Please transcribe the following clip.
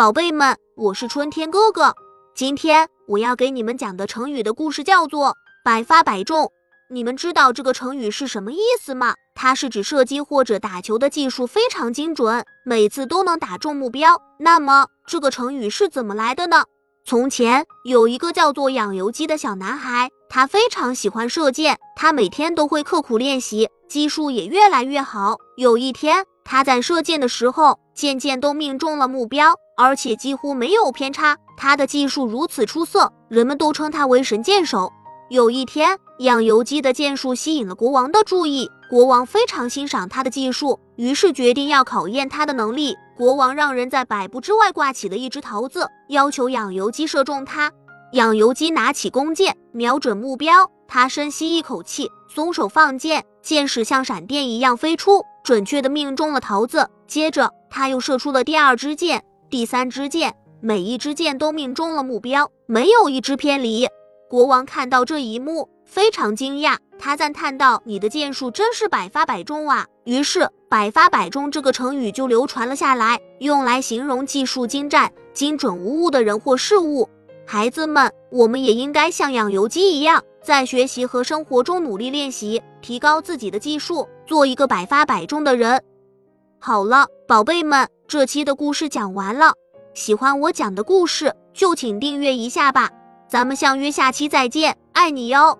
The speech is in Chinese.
宝贝们，我是春天哥哥。今天我要给你们讲的成语的故事叫做“百发百中”。你们知道这个成语是什么意思吗？它是指射击或者打球的技术非常精准，每次都能打中目标。那么这个成语是怎么来的呢？从前有一个叫做养由基的小男孩，他非常喜欢射箭，他每天都会刻苦练习，技术也越来越好。有一天，他在射箭的时候，箭箭都命中了目标，而且几乎没有偏差。他的技术如此出色，人们都称他为神箭手。有一天，养由基的箭术吸引了国王的注意，国王非常欣赏他的技术，于是决定要考验他的能力。国王让人在百步之外挂起了一只桃子，要求养由基射中它。养由基拿起弓箭，瞄准目标，他深吸一口气，松手放箭，箭矢像闪电一样飞出，准确的命中了桃子。接着，他又射出了第二支箭、第三支箭，每一支箭都命中了目标，没有一支偏离。国王看到这一幕，非常惊讶，他赞叹道：“你的箭术真是百发百中啊！”于是，“百发百中”这个成语就流传了下来，用来形容技术精湛、精准无误的人或事物。孩子们，我们也应该像养由基一样，在学习和生活中努力练习，提高自己的技术，做一个百发百中的人。好了，宝贝们，这期的故事讲完了。喜欢我讲的故事，就请订阅一下吧。咱们相约下期再见，爱你哟。